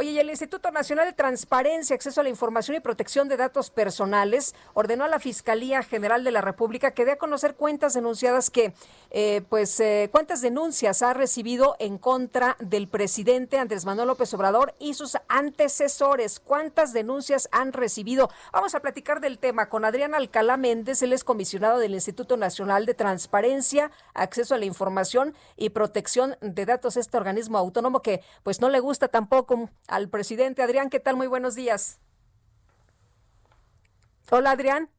Oye, y el Instituto Nacional de Transparencia, Acceso a la Información y Protección de Datos Personales ordenó a la Fiscalía General de la República que dé a conocer cuentas denunciadas que, eh, pues, eh, cuántas denuncias ha recibido en contra del presidente Andrés Manuel López Obrador y sus antecesores. ¿Cuántas denuncias han recibido? Vamos a platicar del tema con Adrián Alcalá Méndez, él es comisionado del Instituto Nacional de Transparencia, Acceso a la Información y Protección de Datos, este organismo autónomo que, pues, no le gusta tampoco al presidente. Adrián, ¿qué tal? Muy buenos días. Hola, Adrián.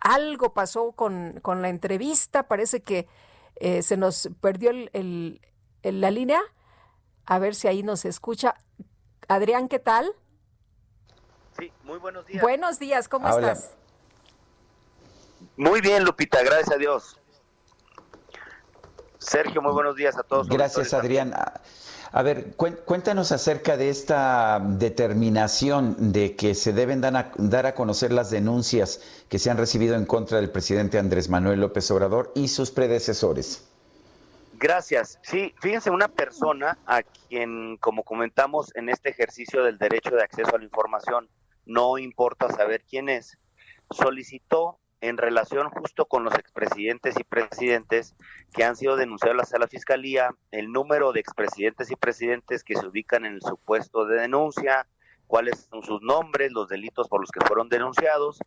Algo pasó con, con la entrevista, parece que eh, se nos perdió el, la línea. A ver si ahí nos escucha. Adrián, ¿qué tal? Sí, muy buenos días. Buenos días, ¿cómo estás? Muy bien, Lupita, gracias a Dios. Sergio, muy buenos días a todos. Gracias, Adrián. A ver, cuéntanos acerca de esta determinación de que se deben dar a, conocer las denuncias que se han recibido en contra del presidente Andrés Manuel López Obrador y sus predecesores. Gracias. Sí, fíjense, una persona a quien, como comentamos en este ejercicio del derecho de acceso a la información, no importa saber quién es, solicitó en relación justo con los expresidentes y presidentes que han sido denunciados a la Fiscalía, el número de expresidentes y presidentes que se ubican en el supuesto de denuncia, cuáles son sus nombres, los delitos por los que fueron denunciados,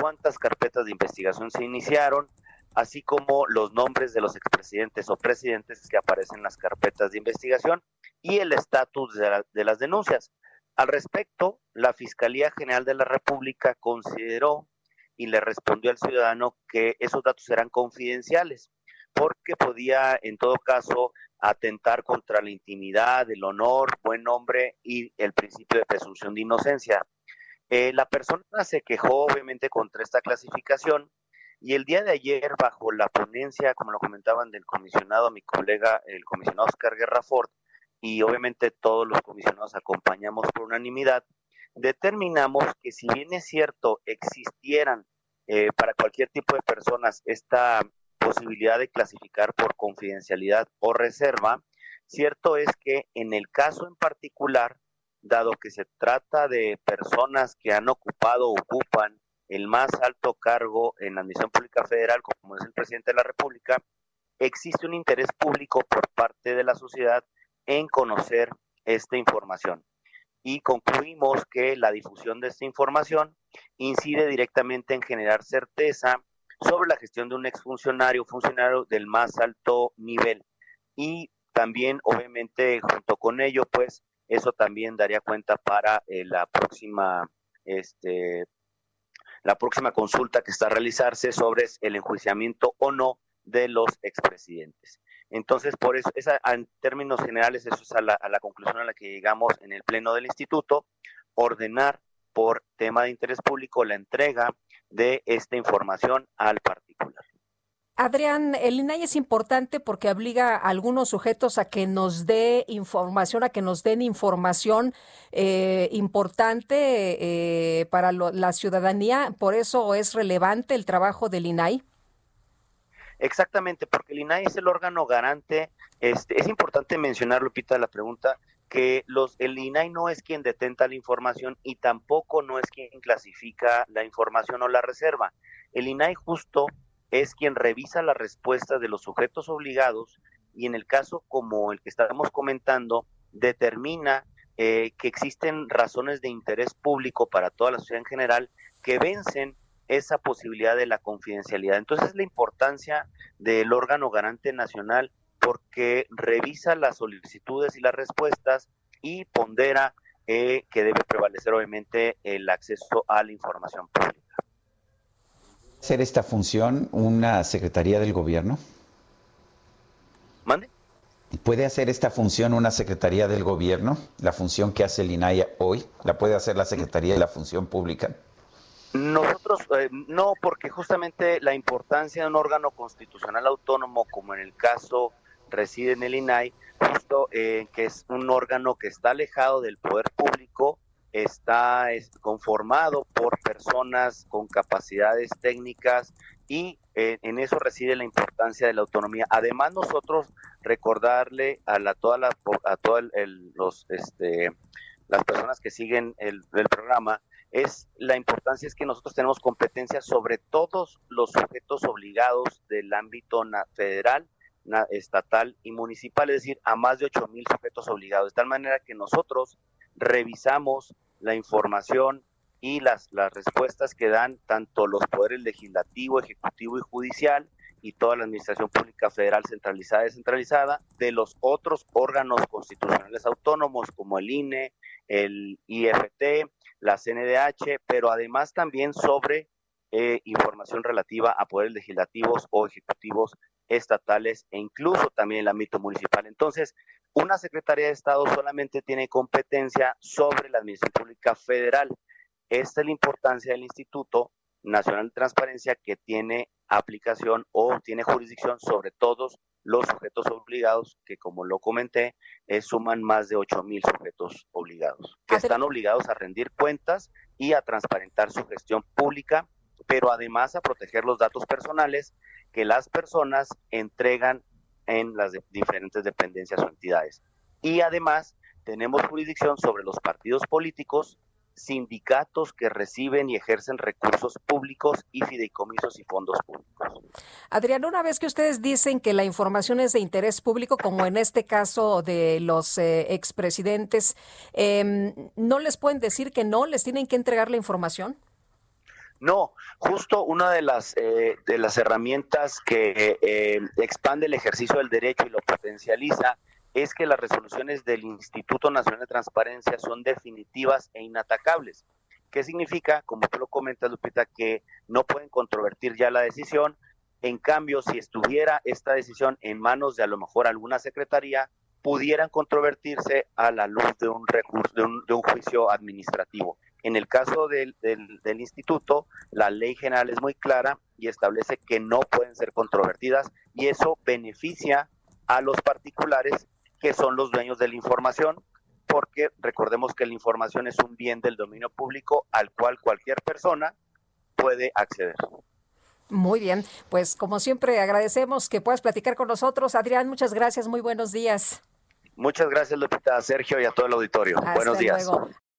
cuántas carpetas de investigación se iniciaron, así como los nombres de los expresidentes o presidentes que aparecen en las carpetas de investigación y el estatus de, de las denuncias. Al respecto, la Fiscalía General de la República consideró y le respondió al ciudadano que esos datos eran confidenciales porque podía en todo caso atentar contra la intimidad, el honor, buen nombre y el principio de presunción de inocencia. Eh, la persona se quejó obviamente contra esta clasificación y el día de ayer bajo la ponencia, como lo comentaban del comisionado, mi colega, el comisionado Oscar Guerrafort, y obviamente todos los comisionados acompañamos por unanimidad, determinamos que si bien es cierto existieran eh, para cualquier tipo de personas esta posibilidad de clasificar por confidencialidad o reserva, cierto es que en el caso en particular, dado que se trata de personas que han ocupado o ocupan el más alto cargo en la Administración Pública Federal, como es el presidente de la República, existe un interés público por parte de la sociedad en conocer esta información y concluimos que la difusión de esta información incide directamente en generar certeza sobre la gestión de un exfuncionario, funcionario del más alto nivel. Y también, obviamente, junto con ello, pues eso también daría cuenta para eh, la próxima este la próxima consulta que está a realizarse sobre el enjuiciamiento o no de los expresidentes. Entonces, por eso, esa, en términos generales, eso es a la, a la conclusión a la que llegamos en el Pleno del Instituto, ordenar por tema de interés público la entrega de esta información al particular. Adrián, el INAI es importante porque obliga a algunos sujetos a que nos dé información, a que nos den información eh, importante eh, para la ciudadanía. Por eso es relevante el trabajo del INAI. Exactamente, porque el INAI es el órgano garante. Este, es importante mencionar, Lupita, la pregunta, que los, el INAI no es quien detenta la información y tampoco no es quien clasifica la información o la reserva. El INAI justo es quien revisa la respuesta de los sujetos obligados y en el caso como el que estamos comentando, determina eh, que existen razones de interés público para toda la sociedad en general que vencen esa posibilidad de la confidencialidad. Entonces, la importancia del órgano garante nacional porque revisa las solicitudes y las respuestas y pondera eh, que debe prevalecer obviamente el acceso a la información pública. ¿Ser esta función una secretaría del gobierno? ¿Mande? ¿Puede hacer esta función una Secretaría del Gobierno? ¿La función que hace el INAI hoy? ¿La puede hacer la Secretaría de la Función Pública? Nosotros eh, no, porque justamente la importancia de un órgano constitucional autónomo, como en el caso reside en el INAI, justo eh, que es un órgano que está alejado del poder público, está conformado por personas con capacidades técnicas y eh, en eso reside la importancia de la autonomía. Además, nosotros recordarle a la toda la a todos los este las personas que siguen el, el programa es la importancia es que nosotros tenemos competencia sobre todos los sujetos obligados del ámbito federal, estatal y municipal, es decir, a más de 8 mil sujetos obligados, de tal manera que nosotros revisamos la información y las, las respuestas que dan tanto los poderes legislativo, ejecutivo y judicial y toda la administración pública federal centralizada y descentralizada de los otros órganos constitucionales autónomos como el INE, el IFT, la CNDH, pero además también sobre eh, información relativa a poderes legislativos o ejecutivos estatales e incluso también el ámbito municipal. Entonces, una Secretaría de Estado solamente tiene competencia sobre la Administración Pública Federal. Esta es la importancia del Instituto Nacional de Transparencia que tiene aplicación o tiene jurisdicción sobre todos los sujetos obligados, que como lo comenté, eh, suman más de 8 mil sujetos obligados, que están obligados a rendir cuentas y a transparentar su gestión pública, pero además a proteger los datos personales que las personas entregan en las diferentes dependencias o entidades. Y además tenemos jurisdicción sobre los partidos políticos, sindicatos que reciben y ejercen recursos públicos y fideicomisos y fondos públicos. Adrián, una vez que ustedes dicen que la información es de interés público, como en este caso de los eh, expresidentes, em, ¿no les pueden decir que no? ¿Les tienen que entregar la información? No, justo una de las eh, de las herramientas que eh, expande el ejercicio del derecho y lo potencializa es que las resoluciones del Instituto Nacional de Transparencia son definitivas e inatacables. ¿Qué significa? Como tú lo comentas, Lupita, que no pueden controvertir ya la decisión. En cambio, si estuviera esta decisión en manos de a lo mejor alguna secretaría, pudieran controvertirse a la luz de un recurso, de un, juicio administrativo. En el caso del, del instituto, la ley general es muy clara y establece que no pueden ser controvertidas y eso beneficia a los particulares que son los dueños de la información, porque recordemos que la información es un bien del dominio público al cual cualquier persona puede acceder. Muy bien, pues como siempre agradecemos que puedas platicar con nosotros. Adrián, muchas gracias, muy buenos días. Muchas gracias Lupita, Sergio y a todo el auditorio. buenos días.